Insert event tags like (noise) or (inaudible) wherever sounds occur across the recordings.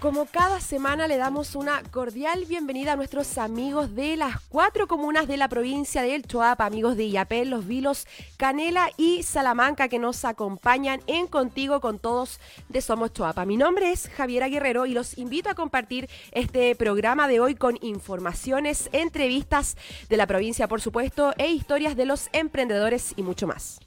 Como cada semana le damos una cordial bienvenida a nuestros amigos de las cuatro comunas de la provincia del Choapa, amigos de Iapel, Los Vilos, Canela y Salamanca que nos acompañan en Contigo con Todos de Somos Choapa. Mi nombre es Javiera Guerrero y los invito a compartir este programa de hoy con informaciones, entrevistas de la provincia, por supuesto, e historias de los emprendedores y mucho más.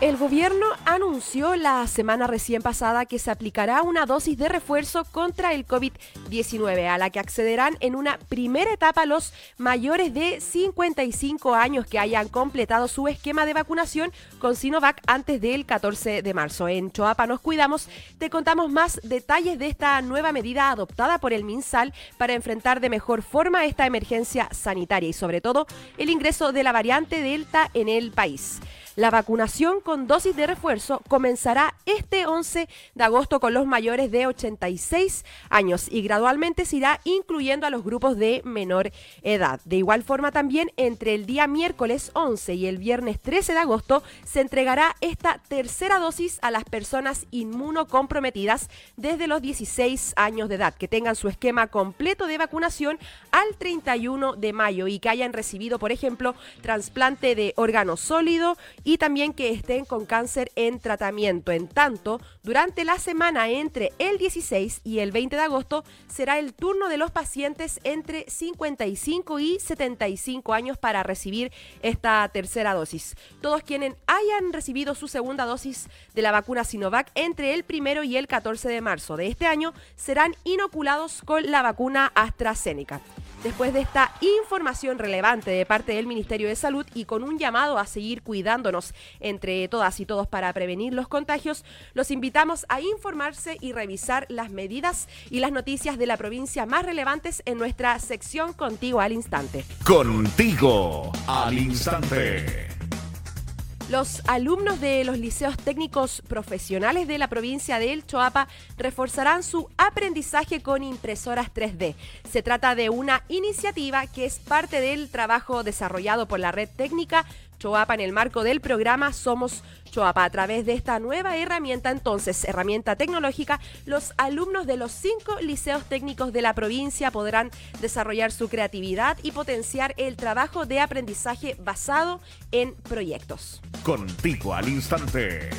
El gobierno anunció la semana recién pasada que se aplicará una dosis de refuerzo contra el COVID-19, a la que accederán en una primera etapa los mayores de 55 años que hayan completado su esquema de vacunación con Sinovac antes del 14 de marzo. En Choapa nos cuidamos, te contamos más detalles de esta nueva medida adoptada por el MinSal para enfrentar de mejor forma esta emergencia sanitaria y sobre todo el ingreso de la variante Delta en el país. La vacunación con dosis de refuerzo comenzará este 11 de agosto con los mayores de 86 años y gradualmente se irá incluyendo a los grupos de menor edad. De igual forma también entre el día miércoles 11 y el viernes 13 de agosto se entregará esta tercera dosis a las personas inmunocomprometidas desde los 16 años de edad que tengan su esquema completo de vacunación al 31 de mayo y que hayan recibido, por ejemplo, trasplante de órgano sólido y también que estén con cáncer en tratamiento. En tanto, durante la semana entre el 16 y el 20 de agosto será el turno de los pacientes entre 55 y 75 años para recibir esta tercera dosis. Todos quienes hayan recibido su segunda dosis de la vacuna Sinovac entre el primero y el 14 de marzo de este año serán inoculados con la vacuna AstraZeneca. Después de esta información relevante de parte del Ministerio de Salud y con un llamado a seguir cuidándonos entre todas y todos para prevenir los contagios, los invitamos a informarse y revisar las medidas y las noticias de la provincia más relevantes en nuestra sección Contigo al Instante. Contigo al Instante. Los alumnos de los liceos técnicos profesionales de la provincia de El Choapa reforzarán su aprendizaje con impresoras 3D. Se trata de una iniciativa que es parte del trabajo desarrollado por la red técnica Choapa en el marco del programa Somos Choapa. A través de esta nueva herramienta, entonces, herramienta tecnológica, los alumnos de los cinco liceos técnicos de la provincia podrán desarrollar su creatividad y potenciar el trabajo de aprendizaje basado en proyectos. Contigo al instante.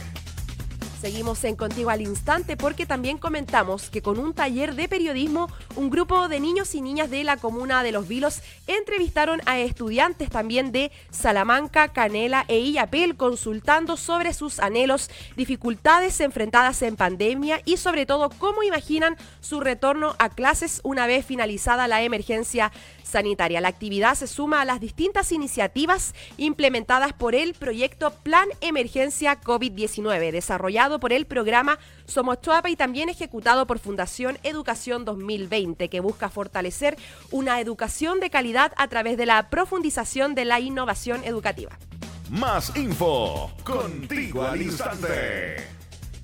Seguimos en Contigo al Instante porque también comentamos que con un taller de periodismo, un grupo de niños y niñas de la comuna de Los Vilos entrevistaron a estudiantes también de Salamanca, Canela e Illapel consultando sobre sus anhelos, dificultades enfrentadas en pandemia y sobre todo cómo imaginan su retorno a clases una vez finalizada la emergencia sanitaria. La actividad se suma a las distintas iniciativas implementadas por el proyecto Plan Emergencia COVID-19, desarrollado por el programa Somos Chuapa y también ejecutado por Fundación Educación 2020, que busca fortalecer una educación de calidad a través de la profundización de la innovación educativa. Más info, contigo al instante.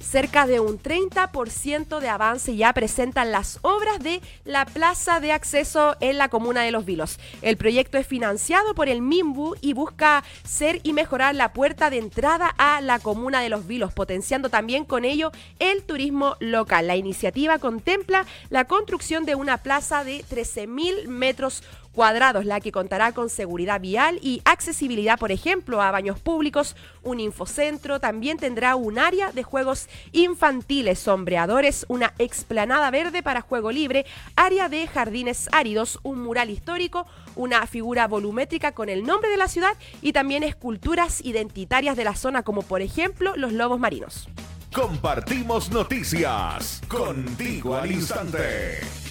Cerca de un 30% de avance ya presentan las obras de la plaza de acceso en la comuna de Los Vilos. El proyecto es financiado por el MIMBU y busca ser y mejorar la puerta de entrada a la comuna de Los Vilos, potenciando también con ello el turismo local. La iniciativa contempla la construcción de una plaza de 13.000 metros cuadrados, la que contará con seguridad vial y accesibilidad, por ejemplo, a baños públicos, un infocentro, también tendrá un área de juegos infantiles, sombreadores, una explanada verde para juego libre, área de jardines áridos, un mural histórico, una figura volumétrica con el nombre de la ciudad y también esculturas identitarias de la zona, como por ejemplo los lobos marinos. Compartimos noticias contigo al instante.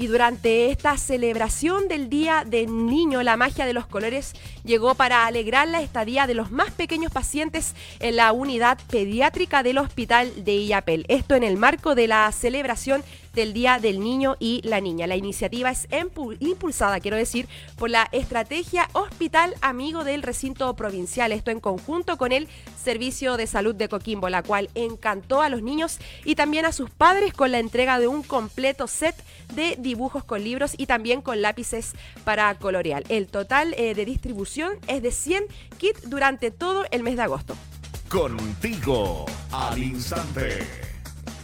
Y durante esta celebración del Día del Niño, la magia de los colores llegó para alegrar la estadía de los más pequeños pacientes en la unidad pediátrica del Hospital de Illapel. Esto en el marco de la celebración del Día del Niño y la Niña. La iniciativa es impulsada, quiero decir, por la estrategia Hospital Amigo del Recinto Provincial, esto en conjunto con el Servicio de Salud de Coquimbo, la cual encantó a los niños y también a sus padres con la entrega de un completo set de dibujos con libros y también con lápices para colorear. El total eh, de distribución es de 100 kits durante todo el mes de agosto. Contigo al instante.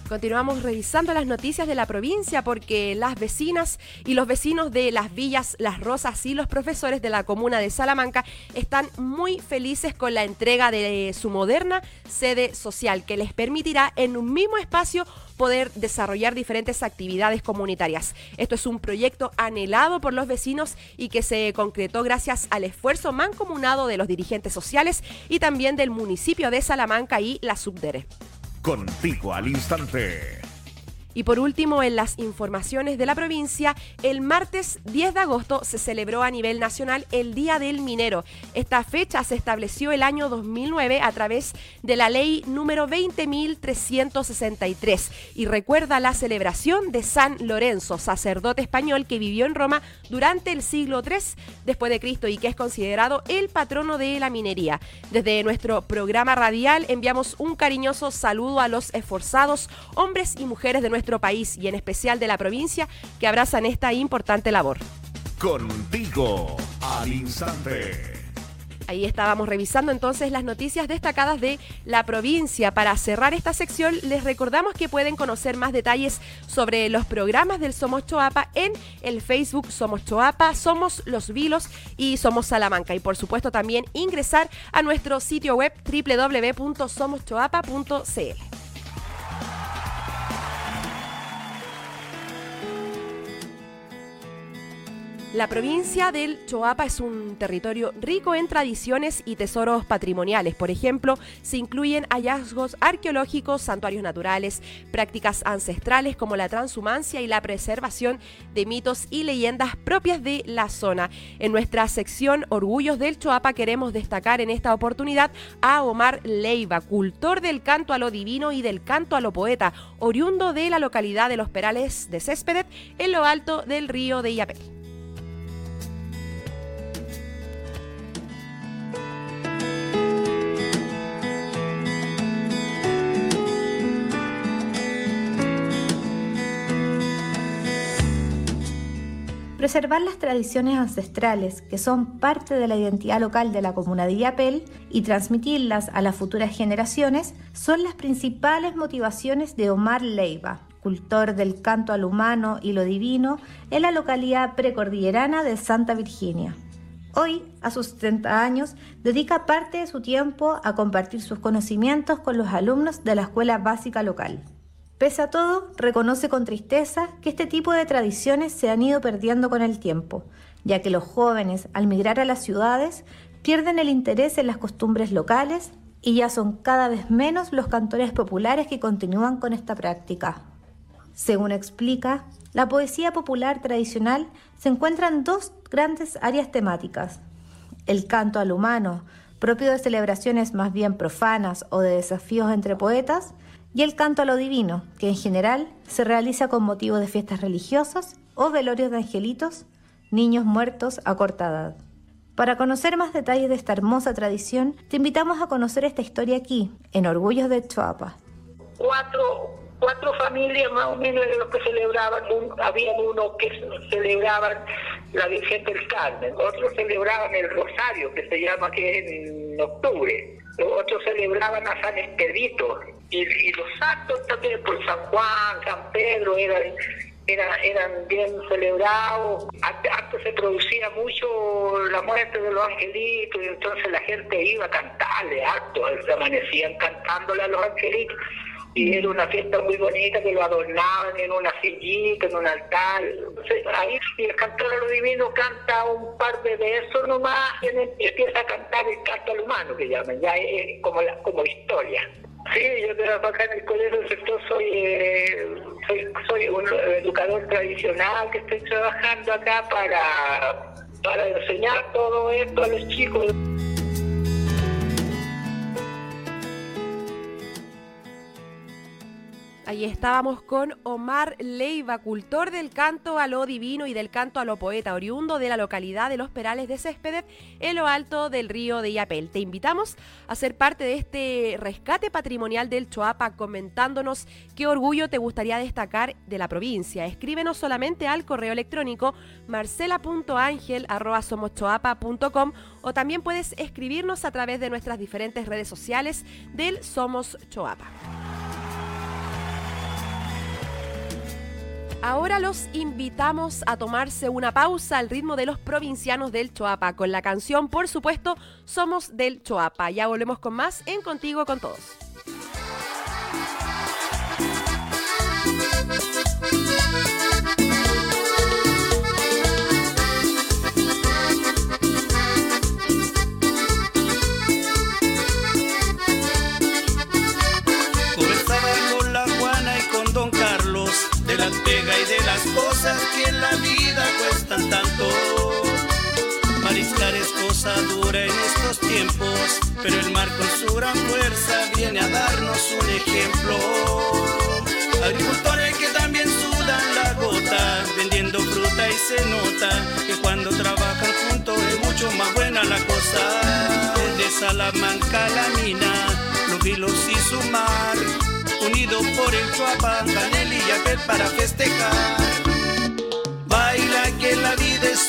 Continuamos revisando las noticias de la provincia porque las vecinas y los vecinos de las villas Las Rosas y los profesores de la comuna de Salamanca están muy felices con la entrega de su moderna sede social que les permitirá en un mismo espacio poder desarrollar diferentes actividades comunitarias. Esto es un proyecto anhelado por los vecinos y que se concretó gracias al esfuerzo mancomunado de los dirigentes sociales y también del municipio de Salamanca y la Subdere. Contigo al instante. Y por último, en las informaciones de la provincia, el martes 10 de agosto se celebró a nivel nacional el Día del Minero. Esta fecha se estableció el año 2009 a través de la ley número 20.363 y recuerda la celebración de San Lorenzo, sacerdote español que vivió en Roma durante el siglo III después de Cristo y que es considerado el patrono de la minería. Desde nuestro programa radial enviamos un cariñoso saludo a los esforzados hombres y mujeres de nuestro país y en especial de la provincia que abrazan esta importante labor. Contigo al instante. Ahí estábamos revisando entonces las noticias destacadas de la provincia. Para cerrar esta sección, les recordamos que pueden conocer más detalles sobre los programas del Somos Choapa en el Facebook Somos Choapa, Somos Los Vilos y Somos Salamanca. Y por supuesto también ingresar a nuestro sitio web www.somoschoapa.cl. La provincia del Choapa es un territorio rico en tradiciones y tesoros patrimoniales. Por ejemplo, se incluyen hallazgos arqueológicos, santuarios naturales, prácticas ancestrales como la transhumancia y la preservación de mitos y leyendas propias de la zona. En nuestra sección Orgullos del Choapa queremos destacar en esta oportunidad a Omar Leiva, cultor del canto a lo divino y del canto a lo poeta, oriundo de la localidad de Los Perales de Céspedet, en lo alto del río de Iapel. Preservar las tradiciones ancestrales, que son parte de la identidad local de la comuna de Illapel, y transmitirlas a las futuras generaciones son las principales motivaciones de Omar Leiva, cultor del canto al humano y lo divino en la localidad precordillerana de Santa Virginia. Hoy, a sus 70 años, dedica parte de su tiempo a compartir sus conocimientos con los alumnos de la escuela básica local. Pese a todo, reconoce con tristeza que este tipo de tradiciones se han ido perdiendo con el tiempo, ya que los jóvenes, al migrar a las ciudades, pierden el interés en las costumbres locales y ya son cada vez menos los cantores populares que continúan con esta práctica. Según explica, la poesía popular tradicional se encuentra en dos grandes áreas temáticas. El canto al humano, propio de celebraciones más bien profanas o de desafíos entre poetas, y el canto a lo divino, que en general se realiza con motivo de fiestas religiosas o velorios de angelitos, niños muertos a corta edad. Para conocer más detalles de esta hermosa tradición, te invitamos a conocer esta historia aquí, en Orgullos de Choapa. Cuatro, cuatro familias más o menos de los que celebraban, había uno que celebraban la Virgen del Carmen, otros celebraban el Rosario, que se llama que es en octubre, otros celebraban a San Expedito, y, los actos también por San Juan, San Pedro eran eran bien celebrados. Antes, se producía mucho la muerte de los angelitos y entonces la gente iba a cantarle actos, se amanecían cantándole a los angelitos. Y era una fiesta muy bonita que lo adornaban en una sillita, en un altar. ahí el cantor a lo divino canta un par de versos nomás y empieza a cantar el canto al humano que llaman, ya es como, la, como historia. Sí, yo trabajaba en el colegio soy, eh, soy, soy un educador tradicional que estoy trabajando acá para, para enseñar todo esto a los chicos. Ahí estábamos con Omar Leiva, cultor del canto a lo divino y del canto a lo poeta, oriundo de la localidad de Los Perales de Céspedes, en lo alto del río de Iapel. Te invitamos a ser parte de este rescate patrimonial del Choapa, comentándonos qué orgullo te gustaría destacar de la provincia. Escríbenos solamente al correo electrónico marcela.angel.com o también puedes escribirnos a través de nuestras diferentes redes sociales del Somos Choapa. Ahora los invitamos a tomarse una pausa al ritmo de los provincianos del Choapa con la canción, por supuesto, Somos del Choapa. Ya volvemos con más en Contigo con Todos. Cuestan tanto. Mariscar es cosa dura en estos tiempos, pero el mar con su gran fuerza viene a darnos un ejemplo. Agricultores que también sudan la gota, vendiendo fruta y se nota que cuando trabajan juntos es mucho más buena la cosa. Desde Salamanca la mina, los vilos y su mar unido por el Chuapa, Canel y Yapel para festejar.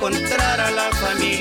Encontrar a la familia.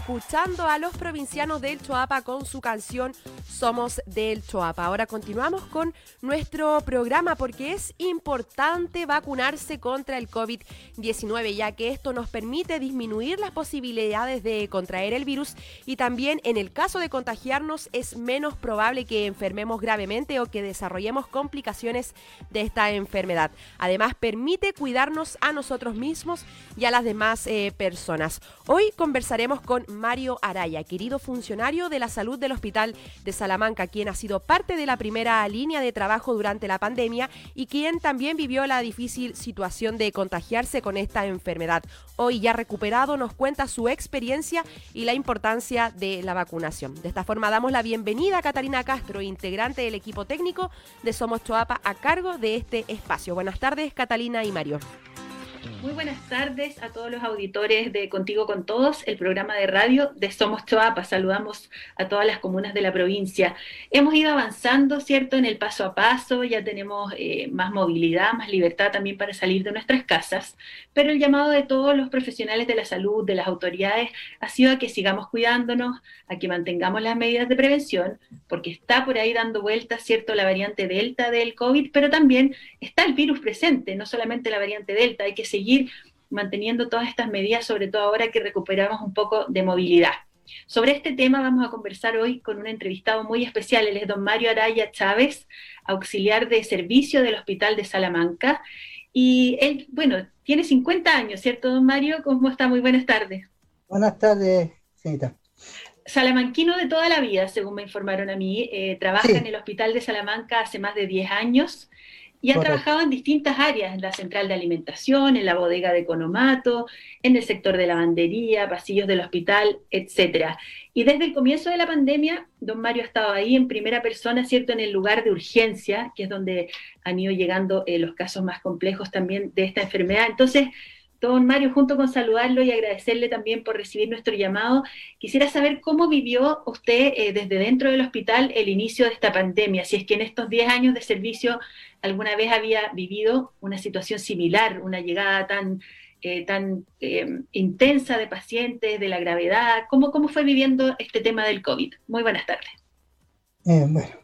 Escuchando a los provincianos del Choapa con su canción Somos del Choapa. Ahora continuamos con nuestro programa porque es importante vacunarse contra el COVID-19 ya que esto nos permite disminuir las posibilidades de contraer el virus y también en el caso de contagiarnos es menos probable que enfermemos gravemente o que desarrollemos complicaciones de esta enfermedad. Además permite cuidarnos a nosotros mismos y a las demás eh, personas. Hoy conversaremos con Mario Araya, querido funcionario de la salud del Hospital de Salamanca, quien ha sido parte de la primera línea de trabajo durante la pandemia y quien también vivió la difícil situación de contagiarse con esta enfermedad. Hoy ya recuperado nos cuenta su experiencia y la importancia de la vacunación. De esta forma damos la bienvenida a Catalina Castro, integrante del equipo técnico de Somos Choapa, a cargo de este espacio. Buenas tardes, Catalina y Mario. Muy buenas tardes a todos los auditores de Contigo con Todos, el programa de radio de Somos Choapa. Saludamos a todas las comunas de la provincia. Hemos ido avanzando, ¿cierto?, en el paso a paso, ya tenemos eh, más movilidad, más libertad también para salir de nuestras casas, pero el llamado de todos los profesionales de la salud, de las autoridades, ha sido a que sigamos cuidándonos, a que mantengamos las medidas de prevención, porque está por ahí dando vueltas, ¿cierto?, la variante Delta del COVID, pero también está el virus presente, no solamente la variante Delta, hay que seguir manteniendo todas estas medidas, sobre todo ahora que recuperamos un poco de movilidad. Sobre este tema vamos a conversar hoy con un entrevistado muy especial, él es don Mario Araya Chávez, auxiliar de servicio del Hospital de Salamanca, y él, bueno, tiene 50 años, ¿cierto, don Mario? ¿Cómo está? Muy buenas tardes. Buenas tardes, señorita. Salamanquino de toda la vida, según me informaron a mí. Eh, trabaja en el Hospital de Salamanca hace más de 10 años y ha trabajado en distintas áreas, en la central de alimentación, en la bodega de Conomato, en el sector de lavandería, pasillos del hospital, etcétera. Y desde el comienzo de la pandemia, don Mario ha estado ahí en primera persona, ¿cierto?, en el lugar de urgencia, que es donde han ido llegando eh, los casos más complejos también de esta enfermedad. Entonces, Don Mario, junto con saludarlo y agradecerle también por recibir nuestro llamado, quisiera saber cómo vivió usted eh, desde dentro del hospital el inicio de esta pandemia, si es que en estos 10 años de servicio alguna vez había vivido una situación similar, una llegada tan, eh, tan eh, intensa de pacientes, de la gravedad, ¿Cómo, ¿cómo fue viviendo este tema del COVID? Muy buenas tardes.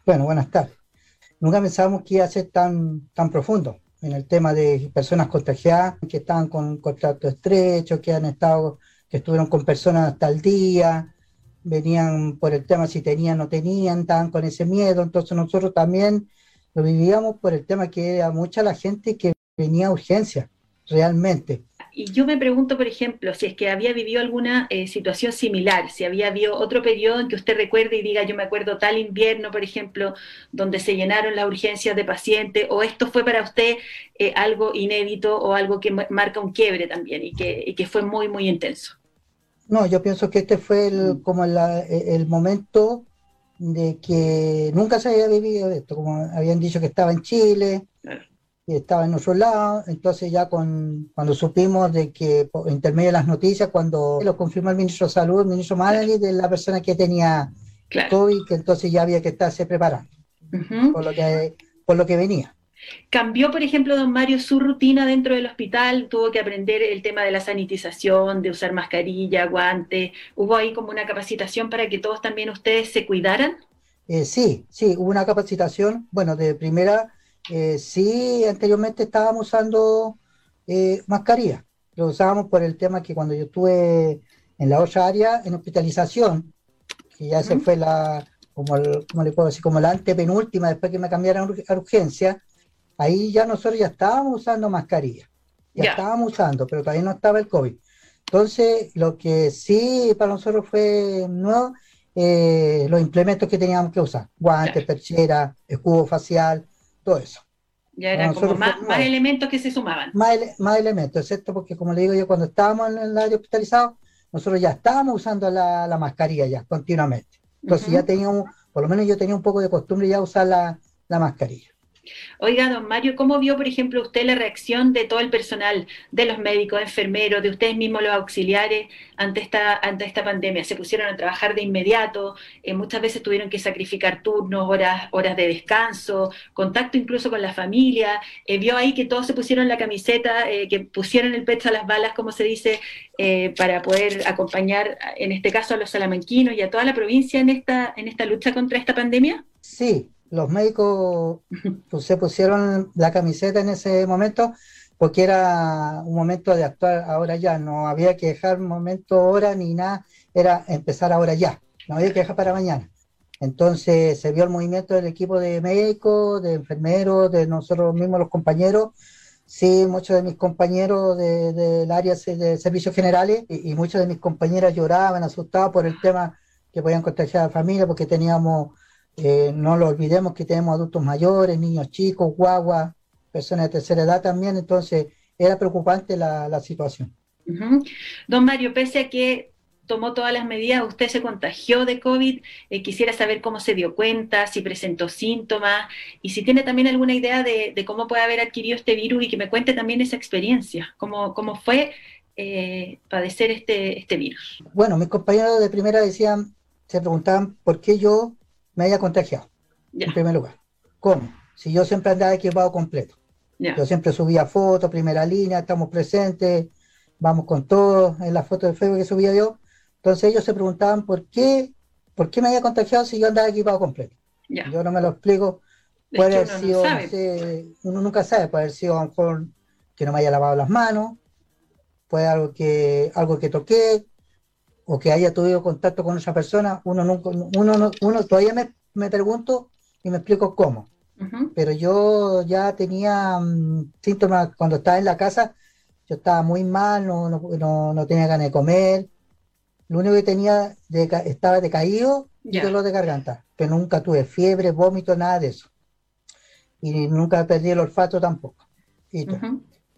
bueno, buenas tardes. Nunca pensábamos que iba a ser tan, tan profundo en el tema de personas contagiadas que estaban con contacto estrecho, que han estado, que estuvieron con personas hasta el día, venían por el tema si tenían o no tenían, estaban con ese miedo, entonces nosotros también lo vivíamos por el tema que era mucha la gente que venía a urgencia, realmente. Y yo me pregunto, por ejemplo, si es que había vivido alguna eh, situación similar, si había habido otro periodo en que usted recuerde y diga, yo me acuerdo tal invierno, por ejemplo, donde se llenaron las urgencias de pacientes, o esto fue para usted eh, algo inédito o algo que marca un quiebre también y que, que fue muy, muy intenso. No, yo pienso que este fue el, mm. como e, el momento de que nunca se había vivido esto, como habían dicho que estaba en Chile, y estaba en otro lado, entonces ya con, cuando supimos de que, por intermedio de las noticias, cuando lo confirmó el ministro de Salud, el ministro Madrid, de la persona que tenía COVID, que entonces ya había que estarse preparando, por, lo que, por lo que venía. ¿Cambió, por ejemplo, don Mario, su rutina dentro del hospital? ¿Tuvo que aprender el tema de la sanitización, de usar mascarilla, guantes? ¿Hubo ahí como una capacitación para que todos también ustedes se cuidaran? Eh, sí, sí, hubo una capacitación. Bueno, de primera eh, sí, anteriormente estábamos usando eh, mascarilla. Lo usábamos por el tema que cuando yo estuve en la otra área, en hospitalización, que ya se fue la, como, le puedo decir, como la antepenúltima, después que me cambiaron a urgencia, ahí ya nosotros ya estábamos usando mascarilla. Ya, estábamos usando, pero todavía no estaba el COVID. Entonces, lo que sí para nosotros fue nuevo, eh, los implementos que teníamos que usar, guantes, perchera, escudo facial, todo eso. Ya eran como más, elementos que se sumaban. Más, más elementos, excepto porque como le digo yo, cuando estábamos en el área hospitalizado, nosotros ya estábamos usando la, la mascarilla ya continuamente. Entonces ya teníamos, por lo menos yo tenía un poco de costumbre ya usar la, la mascarilla. Oiga, don Mario, ¿cómo vio, por ejemplo, usted la reacción de todo el personal, de los médicos, enfermeros, de ustedes mismos los auxiliares ante esta, ante esta pandemia? Se pusieron a trabajar de inmediato, eh, muchas veces tuvieron que sacrificar turnos, horas, horas de descanso, contacto incluso con la familia. Eh, vio ahí que todos se pusieron la camiseta, eh, que pusieron el pecho a las balas, como se dice, para poder acompañar, en este caso, a los salamanquinos y a toda la provincia en esta, en esta lucha contra esta pandemia. Sí, los médicos pues, se pusieron la camiseta en ese momento porque era un momento de actuar ahora ya, no había que dejar momento hora ni nada, era empezar ahora ya, no había que dejar para mañana. Entonces se vio el movimiento del equipo de médicos, de enfermeros, de nosotros mismos los compañeros, sí, muchos de mis compañeros del de, área de servicios generales y, y muchos de mis compañeras lloraban, asustados por el tema que podían contagiar a la familia porque teníamos eh, no lo olvidemos que tenemos adultos mayores, niños chicos, guaguas, personas de tercera edad también, entonces era preocupante la, situación. Don Mario, pese a que tomó todas las medidas, usted se contagió de COVID, eh, quisiera saber cómo se dio cuenta, si presentó síntomas y si tiene también alguna idea de, cómo puede haber adquirido este virus y que me cuente también esa experiencia, cómo, cómo fue eh, padecer este, este virus. Bueno, mis compañeros de primera decían, se preguntaban por qué yo me haya contagiado, en primer lugar. ¿Cómo? Si yo siempre andaba equipado completo. Yo siempre subía fotos, primera línea, estamos presentes, vamos con todo, en la foto de Facebook que subía yo. Entonces ellos se preguntaban por qué, por qué me había contagiado si yo andaba equipado completo. Yo no me lo explico. Puede haber sido, uno nunca sabe, puede haber sido a lo mejor que no me haya lavado las manos, puede algo que, algo que toqué, o que haya tenido contacto con esa persona, uno nunca, uno, uno todavía me, me, pregunto y me explico cómo. Pero yo ya tenía mm, síntomas cuando estaba en la casa, yo estaba muy mal, no, no, no, tenía ganas de comer. Lo único que tenía, de, estaba decaído y dolor de garganta, pero nunca tuve fiebre, vómito, nada de eso. Y nunca perdí el olfato tampoco. Y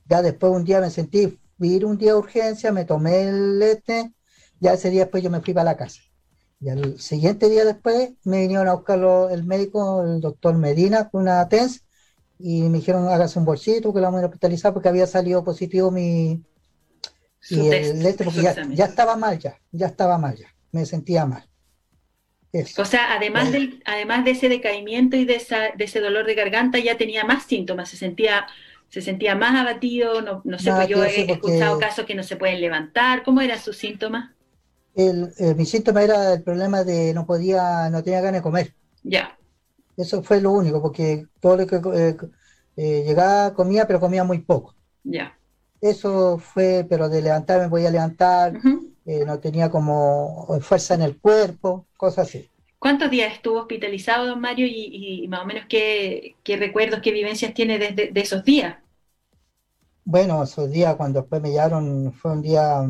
Ya después un día me sentí, ir un día de urgencia, me tomé el este, ya ese día después yo me fui para la casa. Y al siguiente día después me vinieron a buscar el médico, el doctor Medina, con una TENS, y me dijeron hágase un bolsito que lo vamos a hospitalizar porque había salido positivo mi y el este porque ya, estaba mal ya, ya estaba mal ya, me sentía mal. O sea, además, del, además de ese decaimiento y de, de ese dolor de garganta, ya tenía más síntomas, se sentía, se sentía más abatido, no, no sé, pues yo he escuchado casos que no se pueden levantar, ¿cómo eran sus síntomas? El, eh, mi síntoma era el problema de no podía, no tenía ganas de comer. Ya. Eso fue lo único, porque todo lo que eh, eh, llegaba, comía, pero comía muy poco. Ya. Eso fue, pero de levantarme voy a levantar, eh, no tenía como fuerza en el cuerpo, cosas así. ¿Cuántos días estuvo hospitalizado, don Mario, y, más o menos qué, recuerdos, qué vivencias tiene desde de esos días? Bueno, esos días cuando después me llevaron, fue un día,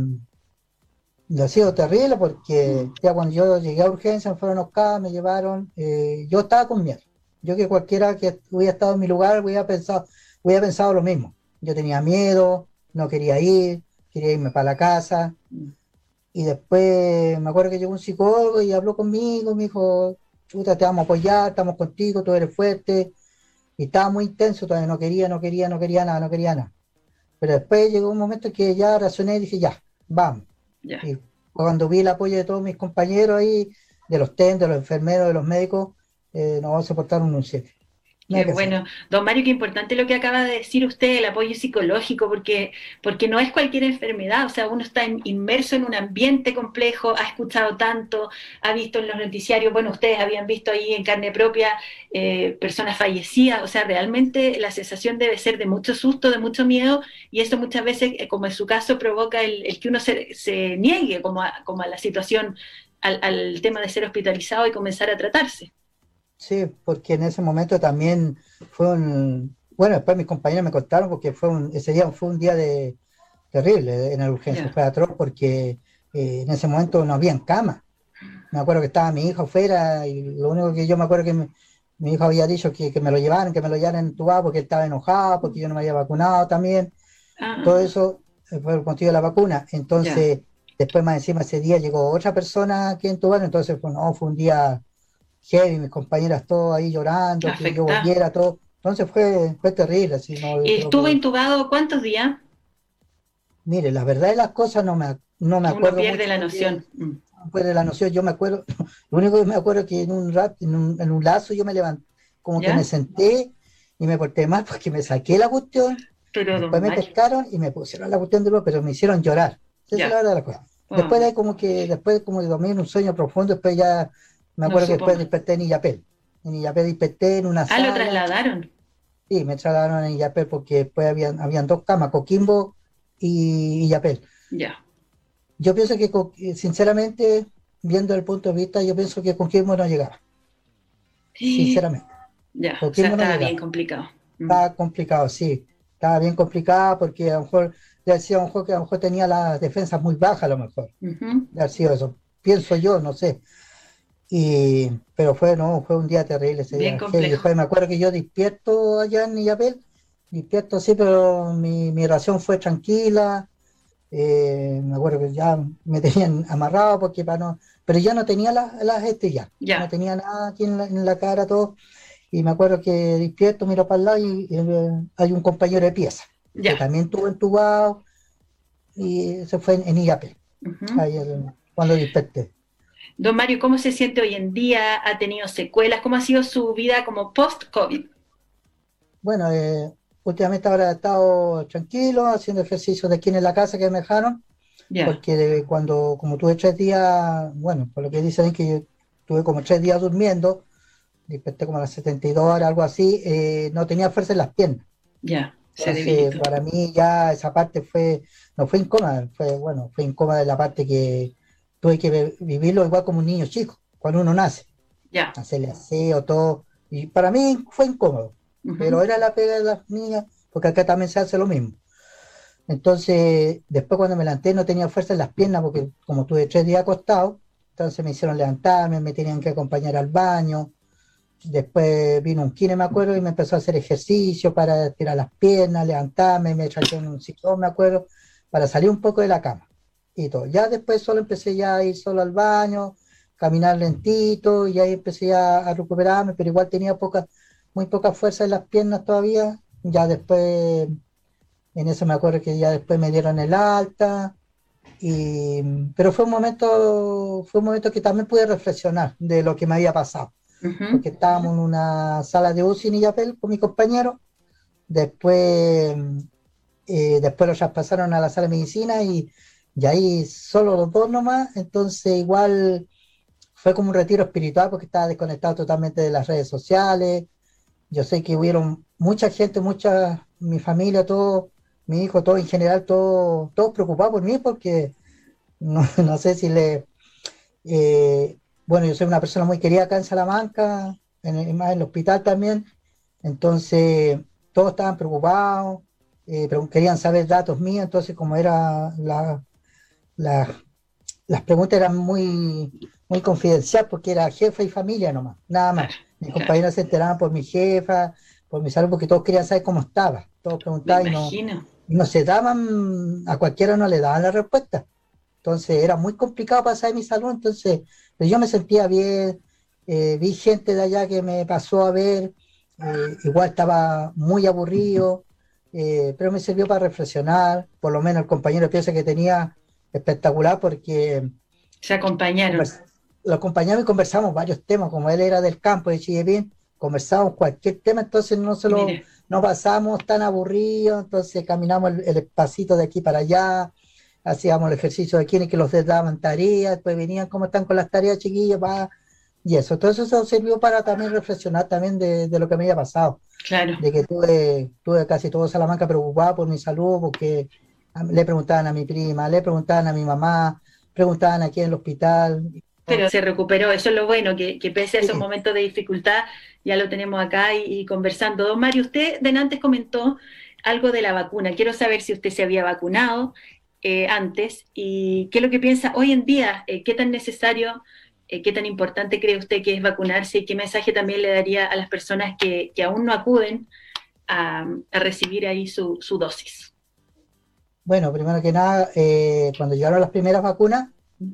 mm, ha sido terrible porque ya cuando yo llegué a urgencia, me fueron a me llevaron, eh, yo estaba con miedo. Yo que cualquiera que hubiera estado en mi lugar hubiera pensado, hubiera pensado lo mismo. Yo tenía miedo, no quería ir, quería irme para la casa. Y después me acuerdo que llegó un psicólogo y habló conmigo, me dijo, chuta, te vamos a apoyar, estamos contigo, tú eres fuerte. Y estaba muy intenso, todavía no quería, no quería, no quería nada, no quería nada. Pero después llegó un momento que ya razoné y dije, ya, vamos. Y cuando vi el apoyo de todos mis compañeros ahí, de los TEN, de los enfermeros, de los médicos, eh, nos vamos a portar un 7. Qué bueno. Don Mario, qué importante lo que acaba de decir usted, el apoyo psicológico, porque, porque no es cualquier enfermedad, o sea, uno está inmerso en un ambiente complejo, ha escuchado tanto, ha visto en los noticiarios, bueno, ustedes habían visto ahí en carne propia eh, personas fallecidas, o sea, realmente la sensación debe ser de mucho susto, de mucho miedo, y eso muchas veces, eh, como en su caso, provoca el, que uno se, se niegue como a, como a la situación, al, al tema de ser hospitalizado y comenzar a tratarse. Sí, porque en ese momento también fue un... Bueno, después mis compañeros me contaron porque fue un, ese día fue un día de, terrible en la urgencia, fue atroz porque eh, en ese momento no había cama. Me acuerdo que estaba mi hijo afuera y lo único que yo me acuerdo que mi, hijo había dicho que, que, me lo llevaran, que me lo llevaran entubado porque él estaba enojado, porque yo no me había vacunado también. Ah. Todo eso fue el motivo de la vacuna. Entonces, después más encima ese día llegó otra persona aquí entubaron, entonces pues, no, fue un día heavy, mis compañeras todos ahí llorando, que yo volviera, todo. Entonces fue, fue terrible. Así, ¿no? ¿Estuvo intubado cuántos días? Mire, la verdad de las cosas no me, no me acuerdo. pierde la noción. Pierde la noción, yo me acuerdo, (laughs) lo único que me acuerdo es que en un, rat, en un, en un lazo yo me levanté, como que me senté y me porté mal porque me saqué la cuestión, pero después me pescaron y me pusieron la cuestión de nuevo, pero me hicieron llorar. Esa es la verdad de la cosa. Después de como que, después como de dormir en un sueño profundo, después ya me acuerdo que después desperté en Illapel. En Illapel desperté en una sala. Ah, lo trasladaron. Sí, me trasladaron a Illapel porque después habían, habían dos camas, Coquimbo y Illapel. Ya. Yo pienso que, sinceramente, viendo el punto de vista, yo pienso que Coquimbo no llegaba. Sinceramente. Ya, o sea, estaba bien complicado. Mm. Estaba complicado, sí. Estaba bien complicado porque a lo mejor, le decía a lo mejor que a lo mejor tenía las defensas muy bajas, a lo mejor. Uh sido eso. Pienso yo, no sé. Y, pero fue, no, fue un día terrible ese día. Después me acuerdo que yo despierto allá en Illapel, despierto así, pero mi, mi ración fue tranquila. Eh, me acuerdo que ya me (laughs) tenían amarrado porque para no, pero ya no tenía las la, este ya, no tenía nada aquí en la, cara, todo. Y me acuerdo que despierto, miro para el lado y, eh, hay un compañero de pieza que también estuvo entubado y se fue en, en IAP, cuando desperté. Don Mario, ¿cómo se siente hoy en día? ¿Ha tenido secuelas? ¿Cómo ha sido su vida como post-COVID? Bueno, eh, últimamente ahora he estado tranquilo, haciendo ejercicio de aquí en la casa que me dejaron. Porque cuando, como tuve tres días, bueno, por lo que dicen es que yo tuve como tres días durmiendo, desperté como a las 72 horas, algo así, eh, no tenía fuerza en las piernas. Ya, para mí ya esa parte fue, no fue incómoda, fue, bueno, fue incómoda la parte que tuve que vivirlo igual como un niño chico, cuando uno nace. Ya. Hacerle aseo, todo. Y para mí fue incómodo, pero era la pega de las niñas, porque acá también se hace lo mismo. Entonces, después cuando me levanté no tenía fuerza en las piernas porque como tuve tres días acostado, entonces me hicieron levantarme, me tenían que acompañar al baño. Después vino un kine, me acuerdo, y me empezó a hacer ejercicio para tirar las piernas, levantarme, me trajeron un ciclón, me acuerdo, para salir un poco de la cama. Y todo. Ya después solo empecé ya a ir solo al baño, caminar lentito, y ahí empecé ya a recuperarme, pero igual tenía poca, muy poca fuerza en las piernas todavía. Ya después, en eso me acuerdo que ya después me dieron el alta, y, pero fue un momento, fue un momento que también pude reflexionar de lo que me había pasado, porque estábamos en una sala de UCI en Illapel con mi compañero, después, eh, después lo traspasaron a la sala de medicina y, y ahí solo los dos nomás, entonces igual fue como un retiro espiritual porque estaba desconectado totalmente de las redes sociales. Yo sé que hubieron mucha gente, mucha, mi familia, todo, mi hijo, todo en general, todo, todos preocupados por mí porque (laughs) no, no sé si le... Eh, bueno, yo soy una persona muy querida acá en Salamanca, en, más en el hospital también, entonces todos estaban preocupados, eh, pero querían saber datos míos, entonces como era la, las preguntas eran muy muy confidencial porque era jefa y familia nomás, nada más. Mis compañeros se enteraban por mi jefa, por mi salud, porque todos querían saber cómo estaba. Todos preguntaban y no, no, se daban, a cualquiera no le daban la respuesta. Entonces era muy complicado pasar mi salud, entonces pero yo me sentía bien, eh, vi gente de allá que me pasó a ver, eh, igual estaba muy aburrido, eh, pero me sirvió para reflexionar, por lo menos el compañero de pieza que tenía espectacular porque... Se acompañaron lo acompañamos y conversamos varios temas, como él era del campo de Chillepín, conversamos cualquier tema, entonces no solo no pasamos tan aburridos, entonces caminamos el, espacito de aquí para allá, hacíamos el ejercicio de quienes que los daban tareas, después venían cómo están con las tareas chiquillas, va, y eso. Entonces eso sirvió para también reflexionar también de, lo que me había pasado. Claro. De que tuve, tuve casi todo Salamanca preocupado por mi salud, porque le preguntaban a mi prima, le preguntaban a mi mamá, preguntaban aquí en el hospital, pero se recuperó, eso es lo bueno, que, pese a esos momentos de dificultad, ya lo tenemos acá y, conversando. Don Mario, usted de antes comentó algo de la vacuna. Quiero saber si usted se había vacunado eh, antes y qué es lo que piensa hoy en día, eh, qué tan necesario, eh, qué tan importante cree usted que es vacunarse y qué mensaje también le daría a las personas que, aún no acuden a, recibir ahí su, su, dosis. Bueno, primero que nada, cuando llegaron las primeras vacunas,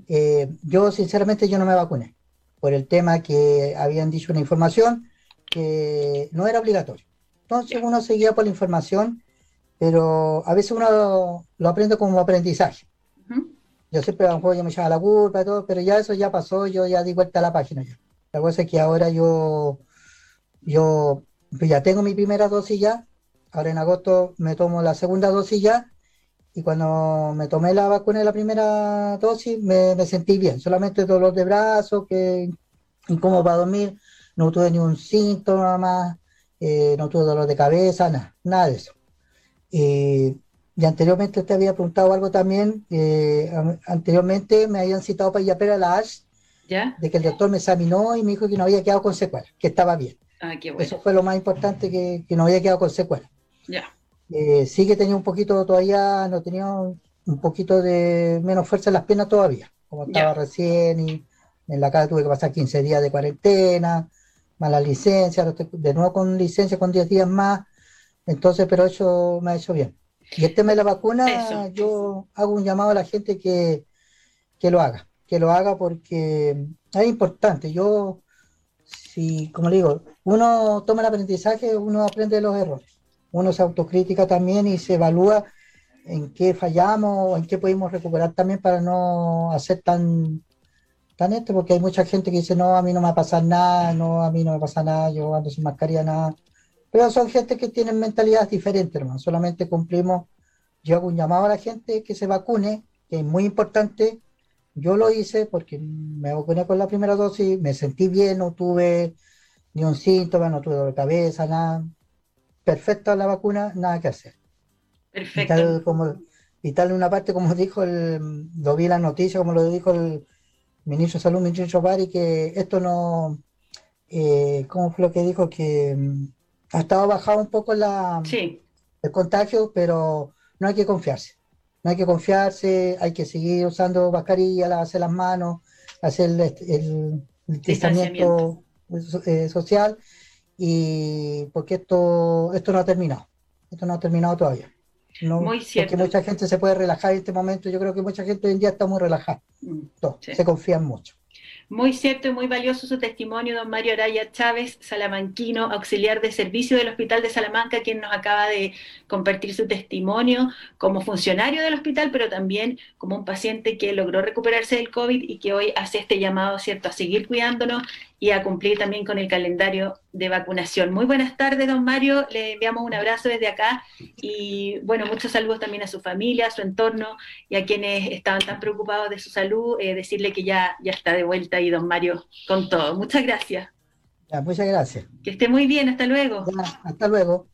eh, yo sinceramente yo no me vacuné por el tema que habían dicho una información que no era obligatorio. Entonces uno seguía por la información, pero a veces uno lo, aprende como aprendizaje. Yo siempre a lo mejor yo me echaba la culpa y todo, pero ya eso ya pasó, yo ya di vuelta a la página ya. La cosa es que ahora yo, yo ya tengo mi primera dosis ya, ahora en agosto me tomo la segunda dosis ya, y cuando me tomé la vacuna de la primera dosis me, sentí bien, solamente dolor de brazo, que incómodo para dormir, no tuve ni un síntoma más, eh, no tuve dolor de cabeza, nada, nada de eso. y anteriormente te había preguntado algo también, eh, anteriormente me habían citado para ir a la ASH, ¿Ya? de que el doctor me examinó y me dijo que no había quedado con secuelas, que estaba bien. Ah, qué bueno. Eso fue lo más importante, que, que no había quedado con secuelas. Ya. Eh, sí que tenía un poquito todavía, no tenía un, poquito de menos fuerza en las piernas todavía, como estaba recién y en la casa tuve que pasar 15 días de cuarentena, más la licencia, de nuevo con licencia con 10 días más, entonces, pero eso me ha hecho bien. Y el tema de la vacuna, yo hago un llamado a la gente que, que lo haga, que lo haga porque es importante. Yo, si, como le digo, uno toma el aprendizaje, uno aprende de los errores uno se autocrítica también y se evalúa en qué fallamos en qué podemos recuperar también para no hacer tan, tan esto, porque hay mucha gente que dice, no, a mí no me va a pasar nada, no, a mí no me pasa nada, yo ando sin mascarilla, nada. Pero son gente que tienen mentalidades diferentes, hermano. Solamente cumplimos, yo hago un llamado a la gente que se vacune, que es muy importante. Yo lo hice porque me vacuné con la primera dosis, me sentí bien, no tuve ni un síntoma, no tuve dolor de cabeza, nada perfecta la vacuna, nada que hacer. Perfecto. Y tal, como, y tal en una parte, como dijo, el, lo vi en la noticia, como lo dijo el ministro de Salud, ministro Bari, que esto no, eh, ¿cómo fue lo que dijo? Que mm, ha estado bajado un poco la, sí. el contagio, pero no hay que confiarse. No hay que confiarse, hay que seguir usando mascarilla, lavarse las manos, hacer el, distanciamiento eh, social, y porque esto, esto no ha terminado. Esto no ha terminado todavía. No, muy cierto. Porque mucha gente se puede relajar en este momento. Yo creo que mucha gente hoy en día está muy relajada. Mm, se confían mucho. Muy cierto y muy valioso su testimonio, don Mario Araya Chávez, salamanquino, auxiliar de servicio del Hospital de Salamanca, quien nos acaba de compartir su testimonio como funcionario del hospital, pero también como un paciente que logró recuperarse del COVID y que hoy hace este llamado, ¿cierto?, a seguir cuidándonos y a cumplir también con el calendario de vacunación. Muy buenas tardes, don Mario. Le enviamos un abrazo desde acá y, bueno, muchos saludos también a su familia, a su entorno y a quienes estaban tan preocupados de su salud. Eh, decirle que ya, ya está de vuelta ahí, don Mario, con todo. Muchas gracias. muchas gracias. Que esté muy bien. Hasta luego. hasta luego.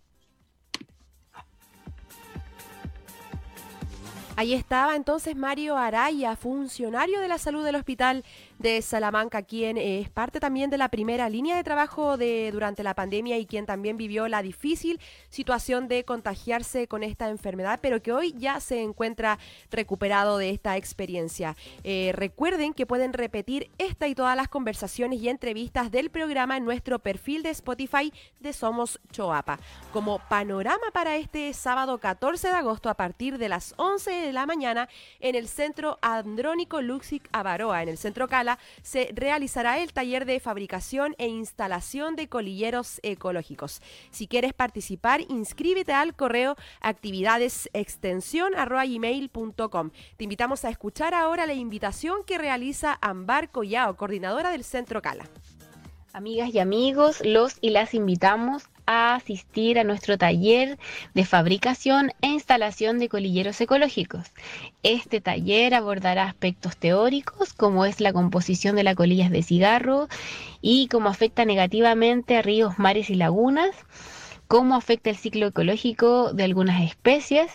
Ahí estaba entonces Mario Araya, funcionario de la salud del hospital de Salamanca, quien es parte también de la primera línea de trabajo de durante la pandemia y quien también vivió la difícil situación de contagiarse con esta enfermedad, pero que hoy ya se encuentra recuperado de esta experiencia. Eh, recuerden que pueden repetir esta y todas las conversaciones y entrevistas del programa en nuestro perfil de Spotify de Somos Choapa. Como panorama para este sábado 14 de agosto a partir de las 11 de la mañana en el Centro Andrónico Luxic Avaroa, en el Centro Cala, se realizará el taller de fabricación e instalación de colilleros ecológicos. Si quieres participar, inscríbete al correo actividadesextensión.com. Te invitamos a escuchar ahora la invitación que realiza Ambar Collao, coordinadora del Centro Cala. Amigas y amigos, los y las invitamos a asistir a nuestro taller de fabricación e instalación de colilleros ecológicos. Este taller abordará aspectos teóricos como es la composición de las colillas de cigarro y cómo afecta negativamente a ríos, mares y lagunas, cómo afecta el ciclo ecológico de algunas especies,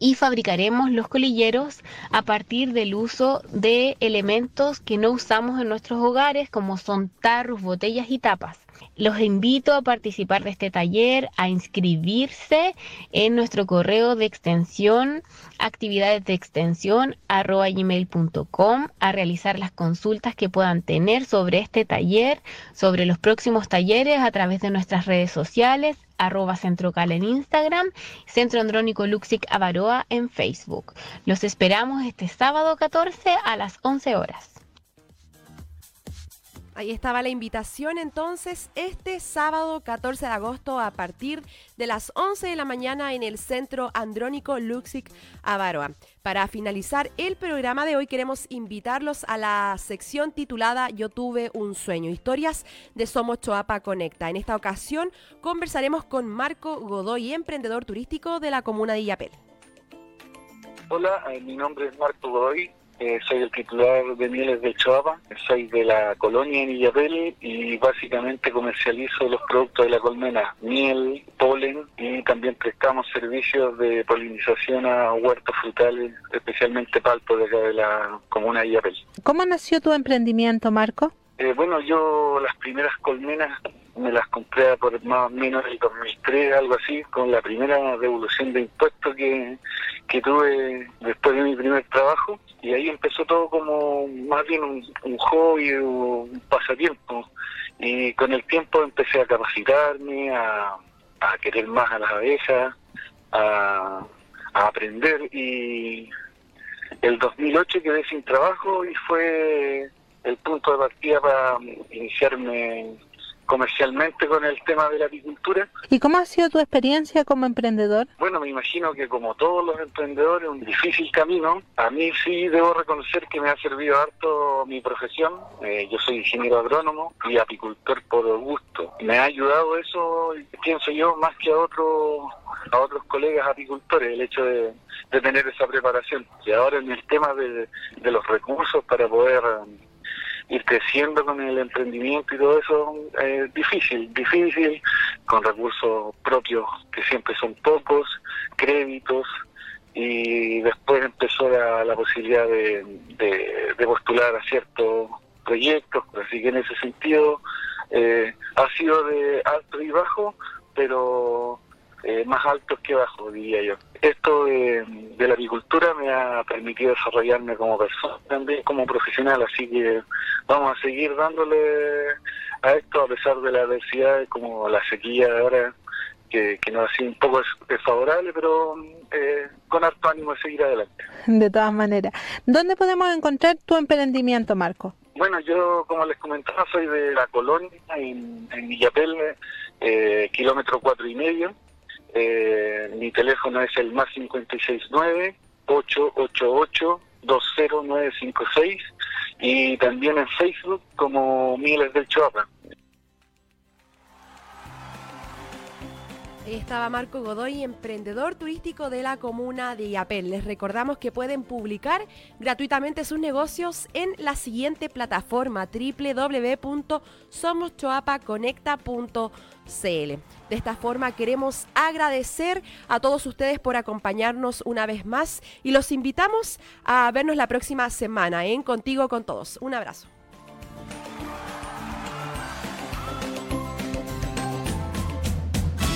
y fabricaremos los colilleros a partir del uso de elementos que no usamos en nuestros hogares como son tarros, botellas y tapas. Los invito a participar de este taller, a inscribirse en nuestro correo de extensión, actividades de extensión arroba gmail.com, a realizar las consultas que puedan tener sobre este taller, sobre los próximos talleres a través de nuestras redes sociales, arroba centrocal en Instagram, Centro Andrónico Luxic Avaroa en Facebook. Los esperamos este sábado 14 a las 11 horas. Ahí estaba la invitación entonces este sábado 14 de agosto a partir de las 11 de la mañana en el Centro Andrónico Luxic Avaroa. Para finalizar el programa de hoy queremos invitarlos a la sección titulada Yo tuve un sueño, historias de Somos Choapa Conecta. En esta ocasión conversaremos con Marco Godoy, emprendedor turístico de la comuna de Illapel. Hola, eh, mi nombre es Marco Godoy, eh, soy el titular de Mieles del Choapa, soy de la colonia en Illapel y básicamente comercializo los productos de la colmena, miel, polen y también prestamos servicios de polinización a huertos frutales, especialmente palpo de acá de la comuna de Illapel. ¿Cómo nació tu emprendimiento, Marco? Eh, bueno, yo las primeras colmenas me las compré por más o menos el 2003, algo así, con la primera devolución de impuestos que, que tuve después de mi primer trabajo. Y ahí empezó todo como más bien un, hobby, un pasatiempo. Y con el tiempo empecé a capacitarme, a, querer más a las abejas, a aprender. Y el 2008 quedé sin trabajo y fue el punto de partida para iniciarme comercialmente con el tema de la apicultura. ¿Y cómo ha sido tu experiencia como emprendedor? Bueno, me imagino que como todos los emprendedores, un difícil camino. A mí sí debo reconocer que me ha servido harto mi profesión. Eh, yo soy ingeniero agrónomo y apicultor por gusto. Me ha ayudado eso, pienso yo, más que a otros a otros colegas apicultores, el hecho de, tener esa preparación. Y ahora en el tema de, de los recursos para poder ir creciendo con el emprendimiento y todo eso es difícil, difícil, con recursos propios que siempre son pocos, créditos, y después empezó la, posibilidad de, de, postular a ciertos proyectos, así que en ese sentido eh, ha sido de alto y bajo, pero eh, más altos que bajos, diría yo. Esto de, la agricultura me ha permitido desarrollarme como persona, también como profesional, así que vamos a seguir dándole a esto a pesar de la adversidad como la sequía de ahora que, que nos ha un poco desfavorable, pero eh, con harto ánimo de seguir adelante. De todas maneras, ¿dónde podemos encontrar tu emprendimiento, Marco? Bueno, yo, como les comentaba, soy de la colonia en, en Villapel, eh, kilómetro cuatro y medio. Eh, mi teléfono es el más 569 888 20956 y también en Facebook como Miles del Choapa. Estaba Marco Godoy, emprendedor turístico de la comuna de Iapel. Les recordamos que pueden publicar gratuitamente sus negocios en la siguiente plataforma www.somoschoapaconecta.cl. De esta forma queremos agradecer a todos ustedes por acompañarnos una vez más y los invitamos a vernos la próxima semana en Contigo con Todos. Un abrazo.